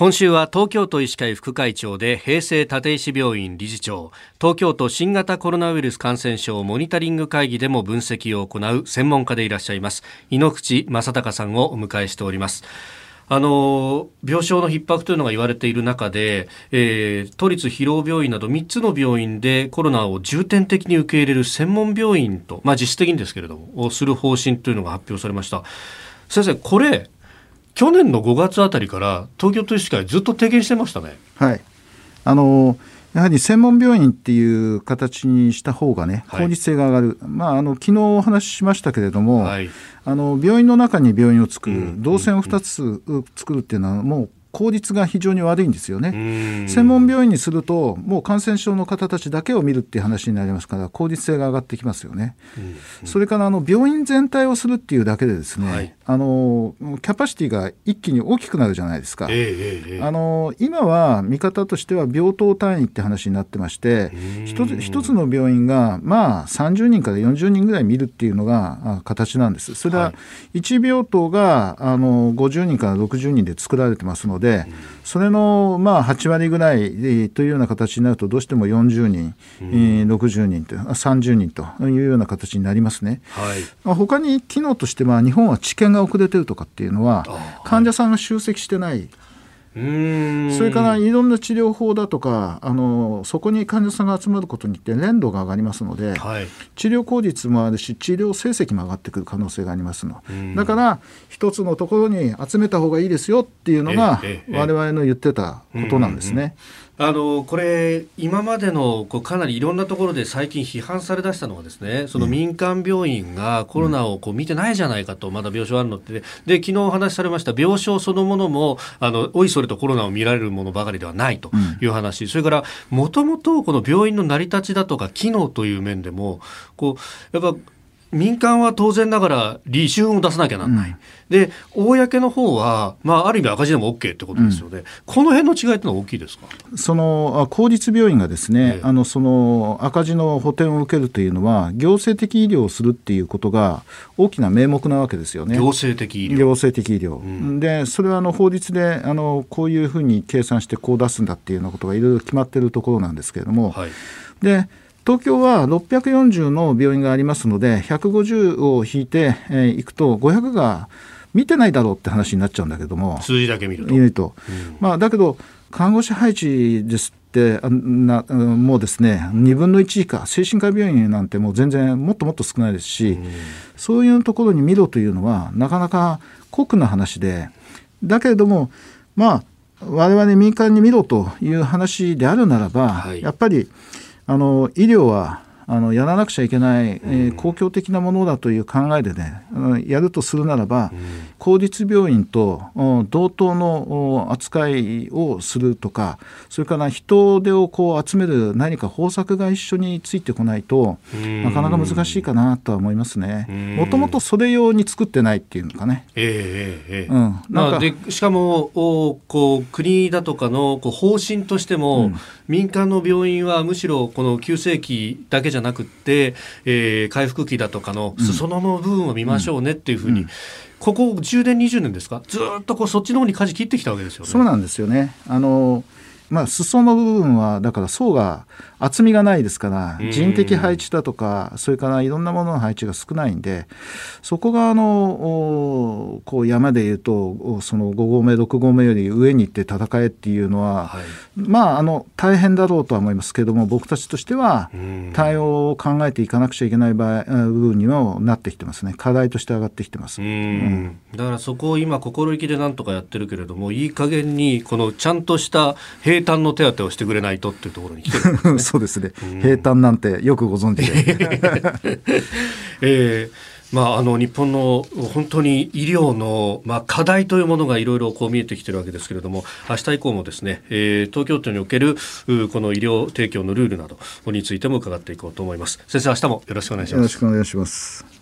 今週は東京都医師会副会長で平成立石病院理事長。東京都新型コロナウイルス感染症モニタリング会議でも分析を行う専門家でいらっしゃいます。井ノ口正孝さんをお迎えしております。あの病床の逼迫というのが言われている中で、えー、都立広尾病院など3つの病院でコロナを重点的に受け入れる専門病院と、まあ、実質的にですけれどもをする方針というのが発表されました。先生これ去年の5月あたりから東京都医師会ずっと提言してましたね。はい。あのやはり専門病院っていう形にした方がね、効率性が上がる、はい、まあ、あの昨日お話ししましたけれども、はい、あの病院の中に病院を作る、動線を2つ作るっていうのは、もう効率が非常に悪いんですよね。専門病院にするともう感染症の方たちだけを見るっていう話になりますから効率性が上がってきますよね。それからあの病院全体をするっていうだけでですね、はい、あのキャパシティが一気に大きくなるじゃないですか。えー、あの今は見方としては病棟単位って話になってまして一つ一つの病院がまあ30人から40人ぐらい見るっていうのが形なんです。それは1病棟があの50人から60人で作られてますのでで、それのまあ8割ぐらいというような形になると、どうしても40人、うん、60人と、30人というような形になりますね。はい、他に機能としては、日本は治験が遅れてるとかっていうのは、患者さんが集積してない。それからいろんな治療法だとかあのそこに患者さんが集まることによって連動が上がりますので、はい、治療効率もあるし治療成績も上がってくる可能性がありますのだから一つのところに集めた方がいいですよっていうのが我々の言ってたことなんですね。あのこれ、今までのこうかなりいろんなところで最近批判されだしたのはですねその民間病院がコロナをこう見てないじゃないかと、まだ病床あるのって。で昨日お話しされました病床そのものもあのおいそれとコロナを見られるものばかりではないという話、うん、それからもともとこの病院の成り立ちだとか機能という面でもこうやっぱ民間は当然ながら利潤を出さなきゃならない、うん、で公の方は、まあ、ある意味赤字でも OK ってことですよね、うん、この辺の違いってのは大きいですか？その公立病院がですね、ええ、あのその赤字の補填を受けるというのは行政的医療をするっていうことが大きな名目なわけですよね。行政的医療。行政的医療、うん、でそれはあの法律であのこういうふうに計算してこう出すんだっていうようなことがいろいろ決まっているところなんですけれども、はい、で東京は640の病院がありますので150を引いてい、えー、くと500が見てないだろうって話になっちゃうんだけども。数字だけ見ると。ると。うん、まあ、だけど看護師配置ですってなもうですね2分の1以下精神科病院なんてもう全然もっともっと少ないですし、うん、そういうところに見ろというのはなかなか酷な話でだけれどもまあ我々民間に見ろという話であるならば、はい、やっぱりあの医療はあのやらなくちゃいけない、えー、公共的なものだという考えでね、やるとするならば、公立病院と同等の扱いをするとかそれから人手をこう集める何か方策が一緒についてこないとなかなか難しいかなとは思いますね。もともとそれ用に作ってないっていうのかね。えーえー、うん、まあ、でしかもおこう国だとかのこう方針としても、うん、民間の病院はむしろこの急性期だけじゃなくて、えー、回復期だとかの裾野の部分を見ましょうねっていうふうに、うん。ここ10年20年ですか？ずっとこうそっちの方に舵切ってきたわけですよね。そうなんですよね。あのまあ、裾の部分はだから層が厚みがないですから人的配置だとかそれからいろんなものの配置が少ないんでそこがあのこう山でいうとその5合目6合目より上に行って戦えっていうのは、はい、まああの大変だろうとは思いますけども僕たちとしては対応を考えていかなくちゃいけない場合部分にはなってきてますね。課題として上がってきてます、うん、だからそこを今心意気でなんとかやってるけれどもいい加減にこのちゃんとした平坦の手当てをしてくれないとっていうところに来てるね。そうですね。平坦なんてよくご存知で。えーまあ、あの日本の本当に医療の、まあ、課題というものがいろいろこう見えてきてるわけですけれども明日以降もですね、えー、東京都におけるこの医療提供のルールなどについても伺っていこうと思います先生明日もよろしくお願いしますよろしくお願いします